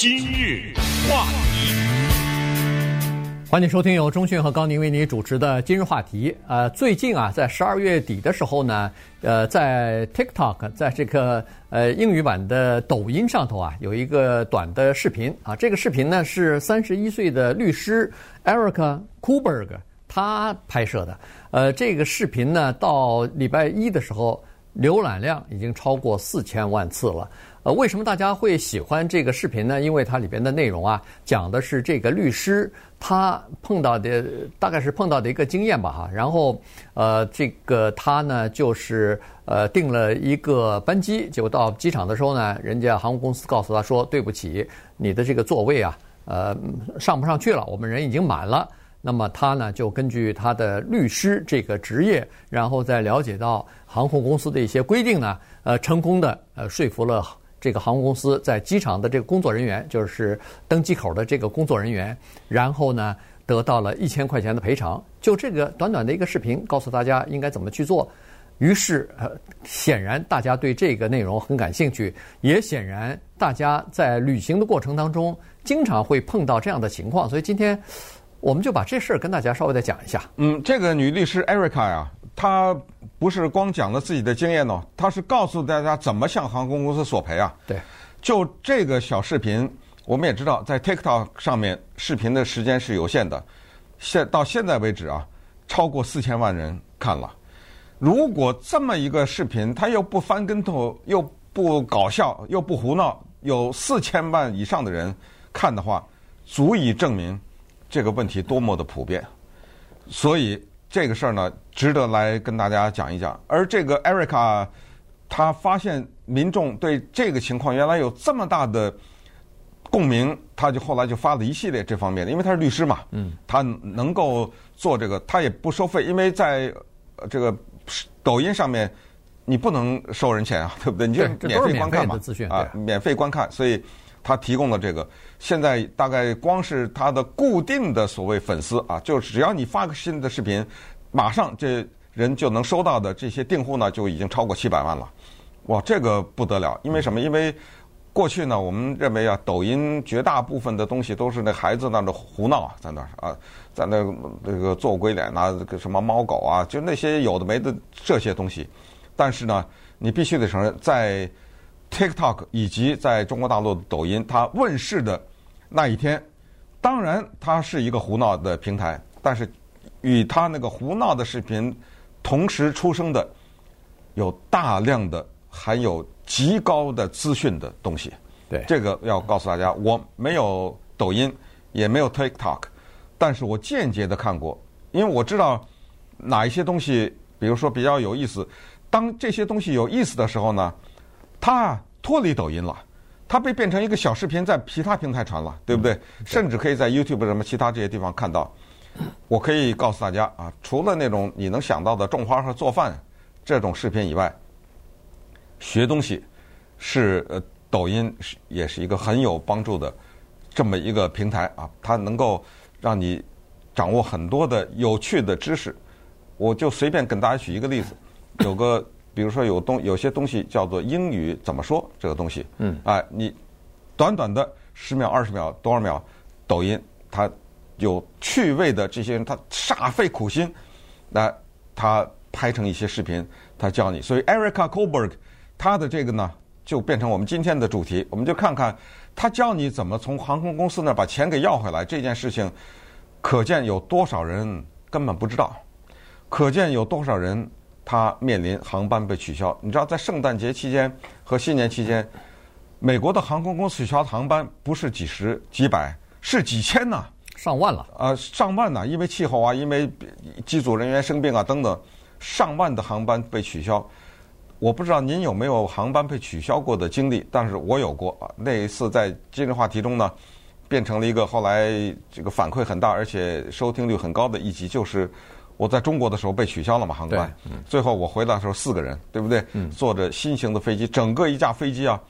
今日话题，欢迎收听由中讯和高宁为你主持的今日话题。呃，最近啊，在十二月底的时候呢，呃，在 TikTok，在这个呃英语版的抖音上头啊，有一个短的视频啊。这个视频呢是三十一岁的律师 Erica Kuberg 他拍摄的。呃，这个视频呢，到礼拜一的时候，浏览量已经超过四千万次了。呃，为什么大家会喜欢这个视频呢？因为它里边的内容啊，讲的是这个律师他碰到的大概是碰到的一个经验吧，哈。然后，呃，这个他呢就是呃订了一个班机，结果到机场的时候呢，人家航空公司告诉他说：“对不起，你的这个座位啊，呃，上不上去了，我们人已经满了。”那么他呢就根据他的律师这个职业，然后再了解到航空公司的一些规定呢，呃，成功的呃说服了。这个航空公司在机场的这个工作人员，就是登机口的这个工作人员，然后呢得到了一千块钱的赔偿。就这个短短的一个视频，告诉大家应该怎么去做。于是，呃，显然大家对这个内容很感兴趣，也显然大家在旅行的过程当中经常会碰到这样的情况。所以今天我们就把这事儿跟大家稍微的讲一下。嗯，这个女律师 Erica 呀。她不是光讲了自己的经验哦，他是告诉大家怎么向航空公司索赔啊。对，就这个小视频，我们也知道，在 TikTok 上面视频的时间是有限的，现到现在为止啊，超过四千万人看了。如果这么一个视频，他又不翻跟头，又不搞笑，又不胡闹，有四千万以上的人看的话，足以证明这个问题多么的普遍。所以。这个事儿呢，值得来跟大家讲一讲。而这个 Erica，他发现民众对这个情况原来有这么大的共鸣，他就后来就发了一系列这方面的，因为他是律师嘛，嗯，他能够做这个，他也不收费，因为在这个抖音上面你不能收人钱啊，对不对？你就免费观看嘛，啊，免费观看，所以。他提供了这个，现在大概光是他的固定的所谓粉丝啊，就只要你发个新的视频，马上这人就能收到的这些订户呢，就已经超过七百万了。哇，这个不得了！因为什么？因为过去呢，我们认为啊，抖音绝大部分的东西都是那孩子那的胡闹啊，在那儿啊，在那这个做鬼脸啊，这个什么猫狗啊，就那些有的没的这些东西。但是呢，你必须得承认，在 TikTok 以及在中国大陆的抖音，它问世的那一天，当然它是一个胡闹的平台，但是与它那个胡闹的视频同时出生的，有大量的含有极高的资讯的东西。对，这个要告诉大家，我没有抖音，也没有 TikTok，但是我间接的看过，因为我知道哪一些东西，比如说比较有意思。当这些东西有意思的时候呢，它脱离抖音了，它被变成一个小视频，在其他平台传了，对不对？甚至可以在 YouTube 什么其他这些地方看到。我可以告诉大家啊，除了那种你能想到的种花和做饭这种视频以外，学东西是呃抖音是也是一个很有帮助的这么一个平台啊，它能够让你掌握很多的有趣的知识。我就随便跟大家举一个例子，有个。比如说有东有些东西叫做英语怎么说这个东西，嗯，哎，你短短的十秒、二十秒、多少秒，抖音它有趣味的这些人，他煞费苦心，来他拍成一些视频，他教你。所以 Erica Koberg 他的这个呢，就变成我们今天的主题。我们就看看他教你怎么从航空公司那把钱给要回来这件事情，可见有多少人根本不知道，可见有多少人。他面临航班被取消，你知道，在圣诞节期间和新年期间，美国的航空公司取消航班不是几十、几百，是几千呐，上万了。呃，上万呐，因为气候啊，因为机组人员生病啊等等，上万的航班被取消。我不知道您有没有航班被取消过的经历，但是我有过啊。那一次在今日话题中呢，变成了一个后来这个反馈很大，而且收听率很高的一集，就是。我在中国的时候被取消了嘛航班，最后我回来的时候四个人，对不对？坐着新型的飞机，整个一架飞机啊，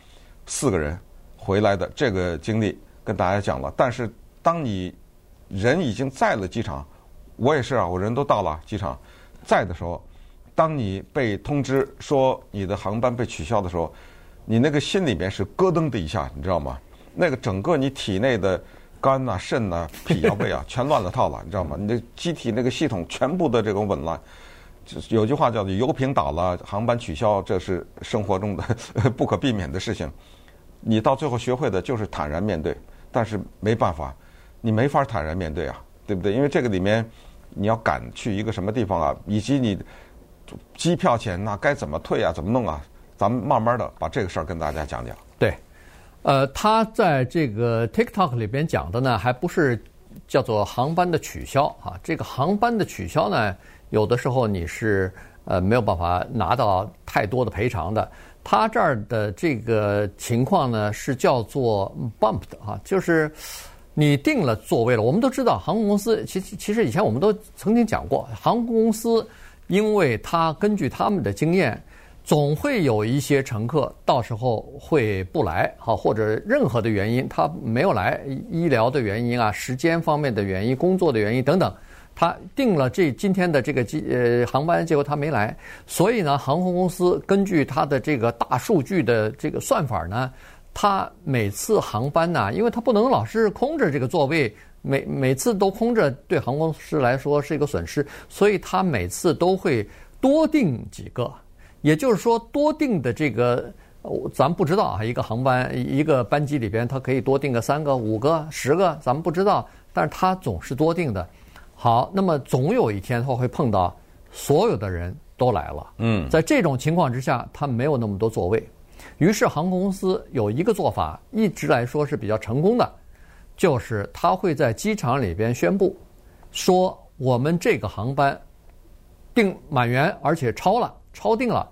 四个人回来的这个经历跟大家讲了。但是当你人已经在了机场，我也是啊，我人都到了机场，在的时候，当你被通知说你的航班被取消的时候，你那个心里面是咯噔的一下，你知道吗？那个整个你体内的肝呐、肾呐、脾啊、胃啊，全乱了套了，你知道吗？你的机体那个系统全部的这种紊乱。有句话叫做“油瓶倒了，航班取消”，这是生活中的 不可避免的事情。你到最后学会的就是坦然面对，但是没办法，你没法坦然面对啊，对不对？因为这个里面你要赶去一个什么地方啊，以及你机票钱那该怎么退啊，怎么弄啊？咱们慢慢的把这个事儿跟大家讲讲。对，呃，他在这个 TikTok 里边讲的呢，还不是叫做航班的取消啊，这个航班的取消呢。有的时候你是呃没有办法拿到太多的赔偿的。他这儿的这个情况呢是叫做 bump 的啊，就是你订了座位了。我们都知道航空公司，其实其实以前我们都曾经讲过，航空公司因为他根据他们的经验，总会有一些乘客到时候会不来，好或者任何的原因他没有来，医疗的原因啊，时间方面的原因，工作的原因等等。他订了这今天的这个机呃航班，结果他没来，所以呢，航空公司根据他的这个大数据的这个算法呢，他每次航班呢，因为他不能老是空着这个座位，每每次都空着，对航空公司来说是一个损失，所以他每次都会多订几个，也就是说多订的这个，咱不知道啊，一个航班一个班机里边，它可以多订个三个、五个、十个，咱们不知道，但是它总是多订的。好，那么总有一天他会碰到所有的人都来了。嗯，在这种情况之下，他没有那么多座位，于是航空公司有一个做法，一直来说是比较成功的，就是他会在机场里边宣布说，我们这个航班订满员，而且超了，超定了，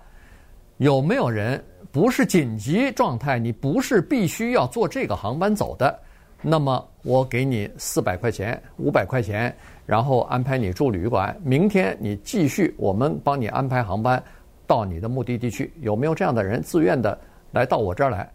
有没有人不是紧急状态？你不是必须要坐这个航班走的，那么我给你四百块钱、五百块钱。然后安排你住旅馆，明天你继续，我们帮你安排航班到你的目的地去。有没有这样的人自愿的来到我这儿来？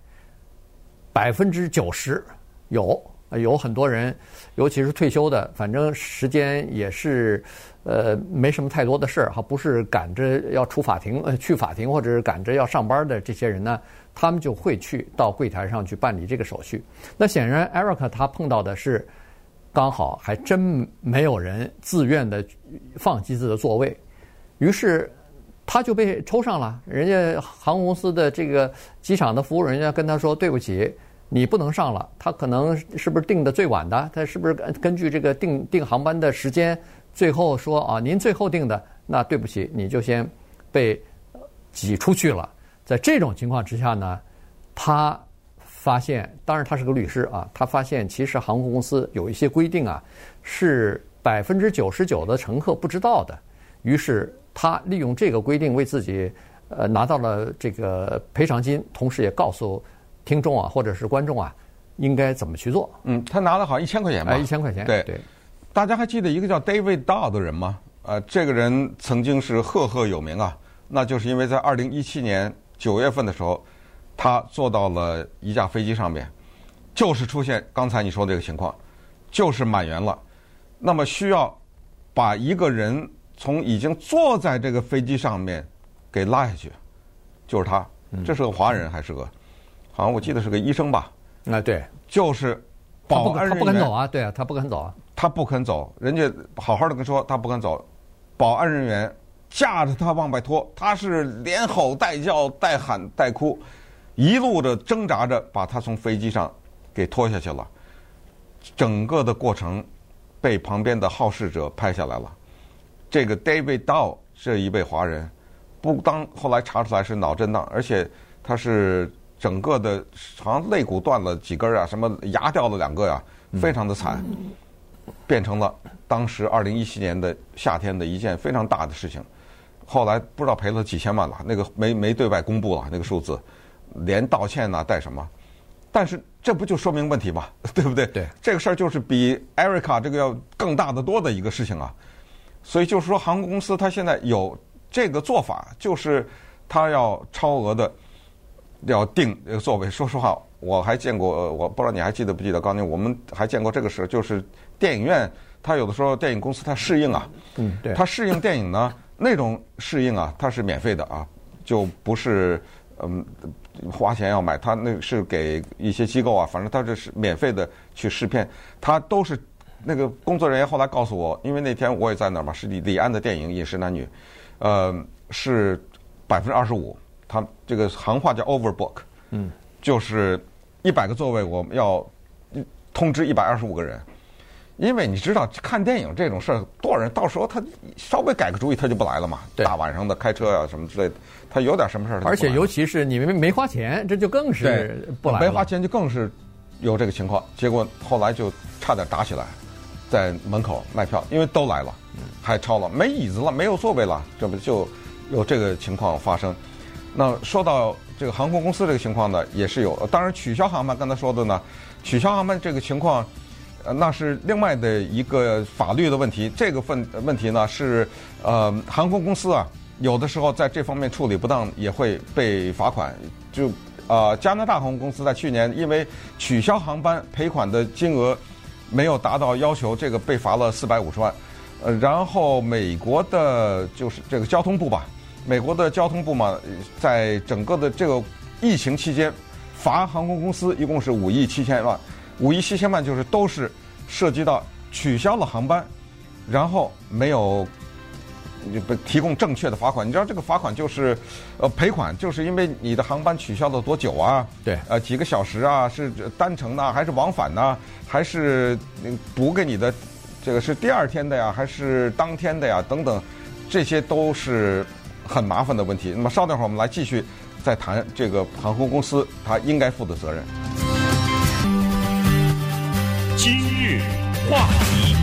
百分之九十有，有很多人，尤其是退休的，反正时间也是，呃，没什么太多的事儿哈，不是赶着要出法庭，呃，去法庭或者是赶着要上班的这些人呢，他们就会去到柜台上去办理这个手续。那显然，Eric 他碰到的是。刚好还真没有人自愿的放机子的座位，于是他就被抽上了。人家航空公司的这个机场的服务人员跟他说：“对不起，你不能上了。”他可能是不是订的最晚的？他是不是根据这个订订航班的时间，最后说啊，您最后订的，那对不起，你就先被挤出去了。在这种情况之下呢，他。发现，当然他是个律师啊。他发现其实航空公司有一些规定啊，是百分之九十九的乘客不知道的。于是他利用这个规定为自己呃拿到了这个赔偿金，同时也告诉听众啊或者是观众啊应该怎么去做。嗯，他拿了好像一千块钱吧？一千块钱。对对。大家还记得一个叫 David Dahl 的人吗？呃，这个人曾经是赫赫有名啊，那就是因为在二零一七年九月份的时候。他坐到了一架飞机上面，就是出现刚才你说的这个情况，就是满员了。那么需要把一个人从已经坐在这个飞机上面给拉下去，就是他。这是个华人还是个？好像我记得是个医生吧？啊，对，就是保安人员。他不肯走啊，对啊，他不肯走啊。他不肯走，人家好好的跟说他不肯走，保安人员架着他往外拖，他是连吼带叫带喊带哭。一路的挣扎着把他从飞机上给拖下去了，整个的过程被旁边的好事者拍下来了。这个 David daw 这一位华人，不当后来查出来是脑震荡，而且他是整个的好像肋骨断了几根啊，什么牙掉了两个呀，非常的惨，变成了当时二零一七年的夏天的一件非常大的事情。后来不知道赔了几千万了，那个没没对外公布了那个数字。连道歉呐、啊，带什么？但是这不就说明问题吗？对不对？对，这个事儿就是比 Erica 这个要更大的多的一个事情啊。所以就是说，航空公司它现在有这个做法，就是它要超额的要定这个座位。说实话，我还见过，我不知道你还记得不记得？刚才我们还见过这个事，就是电影院它有的时候电影公司它适应啊，嗯，对，它适应电影呢，那种适应啊，它是免费的啊，就不是嗯。花钱要买，他那是给一些机构啊，反正他这是免费的去试片，他都是那个工作人员后来告诉我，因为那天我也在那儿嘛，是李李安的电影《饮食男女》，呃，是百分之二十五，他这个行话叫 overbook，嗯，就是一百个座位我们要通知一百二十五个人。因为你知道看电影这种事儿，多少人到时候他稍微改个主意，他就不来了嘛。对大晚上的开车呀、啊、什么之类的，他有点什么事儿。而且尤其是你们没花钱，这就更是不来了。没花钱就更是有这个情况。结果后来就差点打起来，在门口卖票，因为都来了，还超了，没椅子了，没有座位了，这不就有这个情况发生？那说到这个航空公司这个情况呢，也是有。当然取消航班，刚才说的呢，取消航班这个情况。呃，那是另外的一个法律的问题。这个问问题呢，是呃，航空公司啊，有的时候在这方面处理不当，也会被罚款。就呃，加拿大航空公司在去年因为取消航班赔款的金额没有达到要求，这个被罚了四百五十万。呃，然后美国的就是这个交通部吧，美国的交通部嘛，在整个的这个疫情期间，罚航空公司一共是五亿七千万。五亿七千万就是都是涉及到取消了航班，然后没有不提供正确的罚款。你知道这个罚款就是呃赔款，就是因为你的航班取消了多久啊？对，呃几个小时啊？是单程呢，还是往返呢？还是补给你的这个是第二天的呀？还是当天的呀？等等，这些都是很麻烦的问题。那么稍等会儿，我们来继续再谈这个航空公司它应该负的责任。今日话题，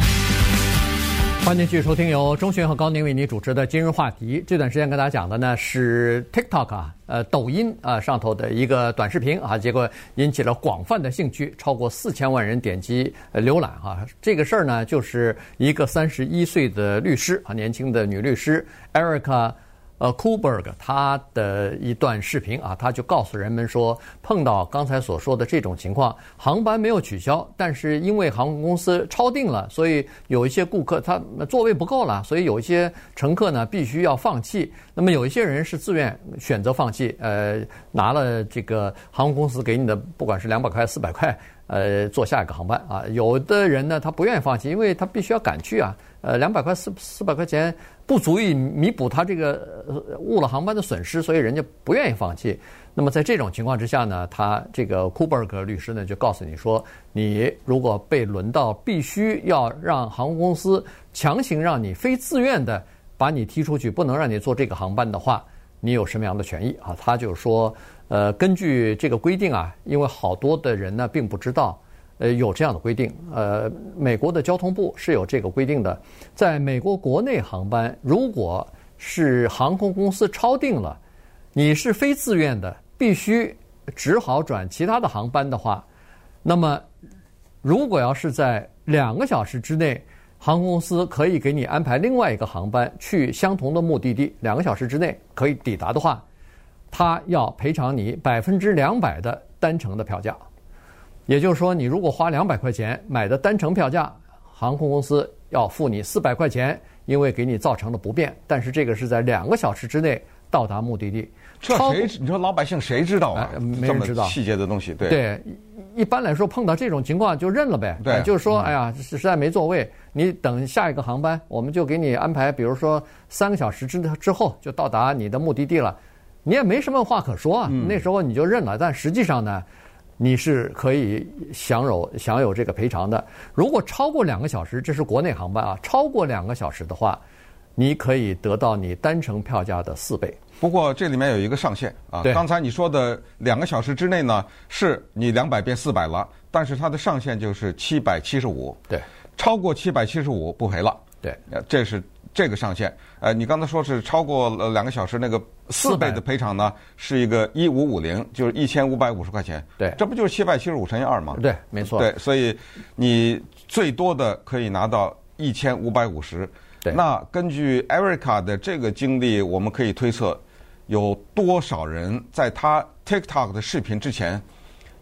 欢迎继续收听由钟迅和高宁为你主持的今日话题。这段时间跟大家讲的呢是 TikTok 啊，呃，抖音啊上头的一个短视频啊，结果引起了广泛的兴趣，超过四千万人点击浏览啊。这个事儿呢，就是一个三十一岁的律师啊，年轻的女律师 Erica。呃，Kuberg 他的一段视频啊，他就告诉人们说，碰到刚才所说的这种情况，航班没有取消，但是因为航空公司超订了，所以有一些顾客他座位不够了，所以有一些乘客呢必须要放弃。那么有一些人是自愿选择放弃，呃，拿了这个航空公司给你的，不管是两百块、四百块，呃，坐下一个航班啊。有的人呢，他不愿意放弃，因为他必须要赶去啊。呃，两百块四四百块钱不足以弥补他这个误了航班的损失，所以人家不愿意放弃。那么在这种情况之下呢，他这个库伯格律师呢就告诉你说，你如果被轮到必须要让航空公司强行让你非自愿的把你踢出去，不能让你坐这个航班的话，你有什么样的权益啊？他就说，呃，根据这个规定啊，因为好多的人呢并不知道。呃，有这样的规定。呃，美国的交通部是有这个规定的，在美国国内航班，如果是航空公司超定了，你是非自愿的，必须只好转其他的航班的话，那么如果要是在两个小时之内，航空公司可以给你安排另外一个航班去相同的目的地，两个小时之内可以抵达的话，他要赔偿你百分之两百的单程的票价。也就是说，你如果花两百块钱买的单程票价，航空公司要付你四百块钱，因为给你造成了不便。但是这个是在两个小时之内到达目的地。这谁？你说老百姓谁知道啊？哎、没人知道细节的东西。对对，一般来说碰到这种情况就认了呗。对，就是说，哎呀，实在没座位，你等下一个航班，我们就给你安排，比如说三个小时之之后就到达你的目的地了，你也没什么话可说啊。嗯、那时候你就认了。但实际上呢？你是可以享有享有这个赔偿的。如果超过两个小时，这是国内航班啊，超过两个小时的话，你可以得到你单程票价的四倍。不过这里面有一个上限啊。刚才你说的两个小时之内呢，是你两百变四百了，但是它的上限就是七百七十五。对。超过七百七十五不赔了。对。这是。这个上限，呃，你刚才说是超过了两个小时，那个四倍的赔偿呢，是一个一五五零，就是一千五百五十块钱。对，这不就是七百七十五乘以二吗？对，没错。对，所以你最多的可以拿到一千五百五十。对。那根据 Erica 的这个经历，我们可以推测，有多少人在他 TikTok 的视频之前，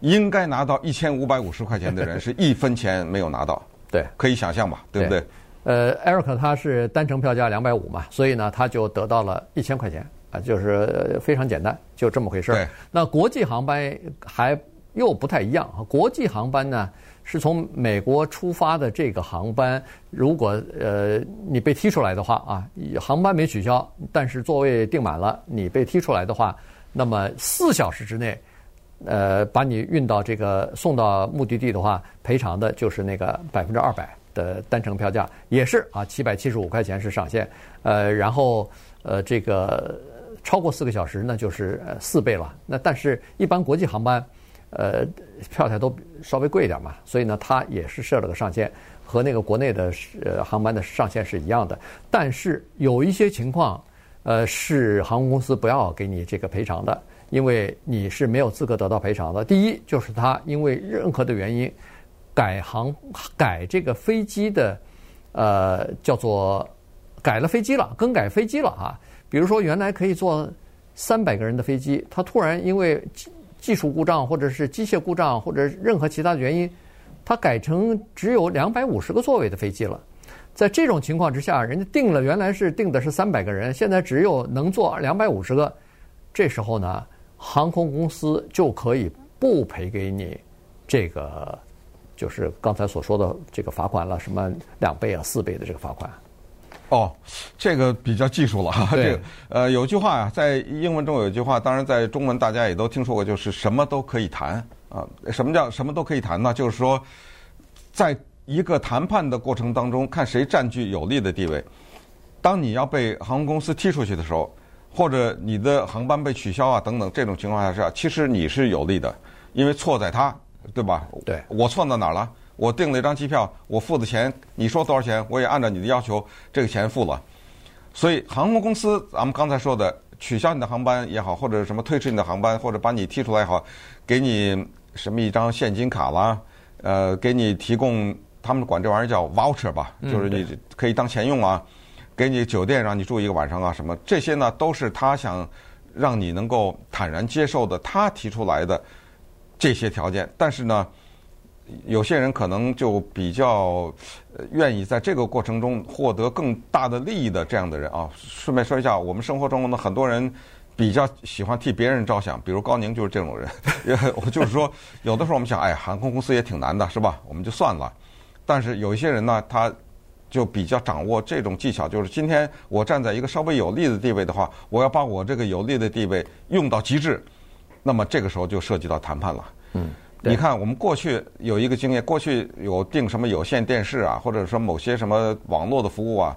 应该拿到一千五百五十块钱的人，是一分钱没有拿到。对，可以想象吧，对不对？呃，Eric 他是单程票价两百五嘛，所以呢，他就得到了一千块钱啊，就是非常简单，就这么回事儿。对那国际航班还又不太一样啊，国际航班呢？是从美国出发的这个航班，如果呃你被踢出来的话啊，航班没取消，但是座位订满了，你被踢出来的话，那么四小时之内，呃，把你运到这个送到目的地的话，赔偿的就是那个百分之二百的单程票价，也是啊，七百七十五块钱是上限，呃，然后呃这个超过四个小时那就是四倍了，那但是一般国际航班。呃，票价都稍微贵一点嘛，所以呢，它也是设了个上限，和那个国内的呃航班的上限是一样的。但是有一些情况，呃，是航空公司不要给你这个赔偿的，因为你是没有资格得到赔偿的。第一，就是他因为任何的原因改航改这个飞机的，呃，叫做改了飞机了，更改飞机了啊。比如说原来可以坐三百个人的飞机，他突然因为技术故障，或者是机械故障，或者任何其他的原因，它改成只有两百五十个座位的飞机了。在这种情况之下，人家定了原来是定的是三百个人，现在只有能坐两百五十个。这时候呢，航空公司就可以不赔给你这个，就是刚才所说的这个罚款了，什么两倍啊、四倍的这个罚款。哦，这个比较技术了哈。对这个呃，有句话呀、啊，在英文中有一句话，当然在中文大家也都听说过，就是什么都可以谈啊。什么叫什么都可以谈呢？就是说，在一个谈判的过程当中，看谁占据有利的地位。当你要被航空公司踢出去的时候，或者你的航班被取消啊等等这种情况下，其实你是有利的，因为错在他，对吧？对，我错到哪儿了？我订了一张机票，我付的钱，你说多少钱，我也按照你的要求，这个钱付了。所以航空公司，咱们刚才说的取消你的航班也好，或者什么推迟你的航班，或者把你踢出来也好，给你什么一张现金卡啦，呃，给你提供他们管这玩意儿叫 voucher 吧，就是你可以当钱用啊，给你酒店让你住一个晚上啊，什么这些呢，都是他想让你能够坦然接受的，他提出来的这些条件。但是呢。有些人可能就比较愿意在这个过程中获得更大的利益的这样的人啊。顺便说一下，我们生活中呢，很多人比较喜欢替别人着想，比如高宁就是这种人。我就是说，有的时候我们想，哎，航空公司也挺难的，是吧？我们就算了。但是有一些人呢，他就比较掌握这种技巧，就是今天我站在一个稍微有利的地位的话，我要把我这个有利的地位用到极致，那么这个时候就涉及到谈判了。嗯。你看，我们过去有一个经验，过去有订什么有线电视啊，或者说某些什么网络的服务啊，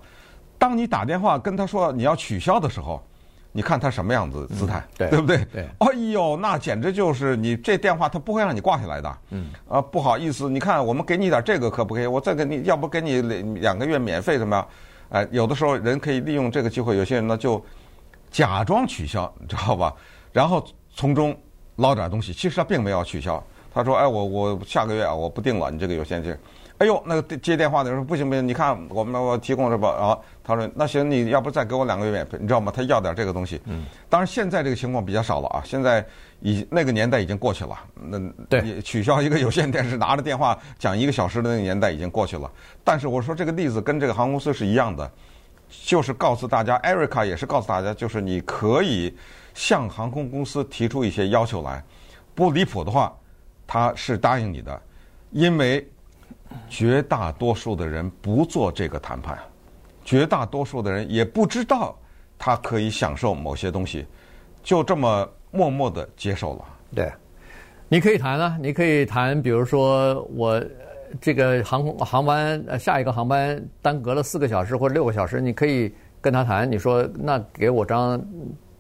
当你打电话跟他说你要取消的时候，你看他什么样子姿态，嗯、对，对不对？对。哎呦，那简直就是你这电话他不会让你挂下来的。嗯。啊，不好意思，你看我们给你点这个可不可以？我再给你，要不给你两个月免费怎么样？哎，有的时候人可以利用这个机会，有些人呢就假装取消，你知道吧？然后从中捞点东西，其实他并没有取消。他说：“哎，我我下个月啊，我不订了，你这个有线电。哎呦，那个接电话的人说不行不行，你看我们我提供这吧啊？他说那行，你要不再给我两个月免费？你知道吗？他要点这个东西。嗯，当然现在这个情况比较少了啊。现在已那个年代已经过去了。那对取消一个有线电视，拿着电话讲一个小时的那个年代已经过去了。但是我说这个例子跟这个航空公司是一样的，就是告诉大家，Erica 也是告诉大家，就是你可以向航空公司提出一些要求来，不离谱的话。”他是答应你的，因为绝大多数的人不做这个谈判，绝大多数的人也不知道他可以享受某些东西，就这么默默的接受了。对，你可以谈啊，你可以谈，比如说我这个航空航班呃下一个航班耽搁了四个小时或者六个小时，你可以跟他谈，你说那给我张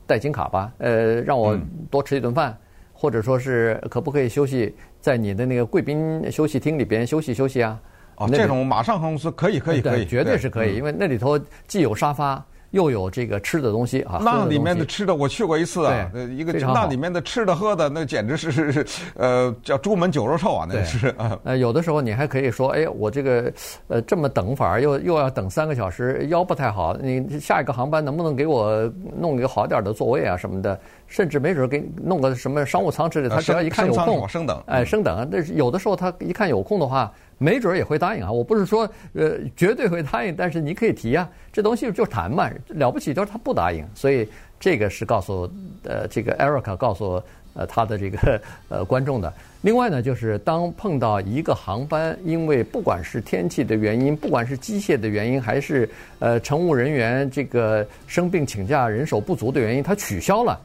代金卡吧，呃，让我多吃一顿饭。嗯或者说是可不可以休息在你的那个贵宾休息厅里边休息休息啊？哦，这种马上航空公司可以可以可以，绝对是可以，因为那里头既有沙发。又有这个吃的东西啊，那里面的吃的我去过一次啊，一个那里面的吃的喝的那简直是是是呃叫朱门酒肉臭啊，那是啊。呃，有的时候你还可以说，哎，我这个呃这么等法儿，又又要等三个小时，腰不太好，你下一个航班能不能给我弄一个好点的座位啊什么的？甚至没准给你弄个什么商务舱之类的，他只要一看有空，升等，哎，升等。但是有的时候他一看有空的话，没准儿也会答应啊。我不是说呃绝对会答应，但是你可以提啊，这东西就谈嘛。了不起就是他不答应，所以这个是告诉呃这个 Erica 告诉呃他的这个呃观众的。另外呢，就是当碰到一个航班，因为不管是天气的原因，不管是机械的原因，还是呃乘务人员这个生病请假、人手不足的原因，它取消了。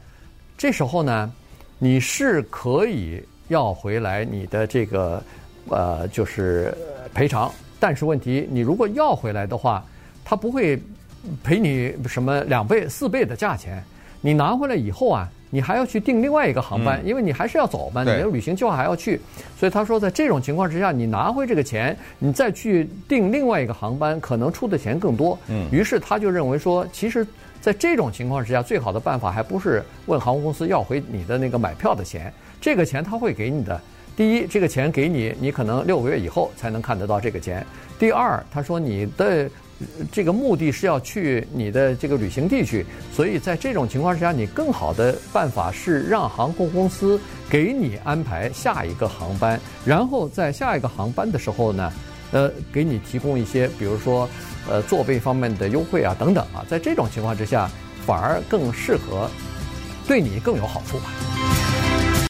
这时候呢，你是可以要回来你的这个呃就是赔偿，但是问题，你如果要回来的话，他不会赔你什么两倍、四倍的价钱。你拿回来以后啊。你还要去订另外一个航班，因为你还是要走嘛，你的旅行计划还要去，所以他说，在这种情况之下，你拿回这个钱，你再去订另外一个航班，可能出的钱更多。嗯，于是他就认为说，其实，在这种情况之下，最好的办法还不是问航空公司要回你的那个买票的钱，这个钱他会给你的。第一，这个钱给你，你可能六个月以后才能看得到这个钱。第二，他说你的。这个目的是要去你的这个旅行地去，所以在这种情况之下，你更好的办法是让航空公司给你安排下一个航班，然后在下一个航班的时候呢，呃，给你提供一些，比如说，呃，座位方面的优惠啊等等啊，在这种情况之下，反而更适合，对你更有好处吧。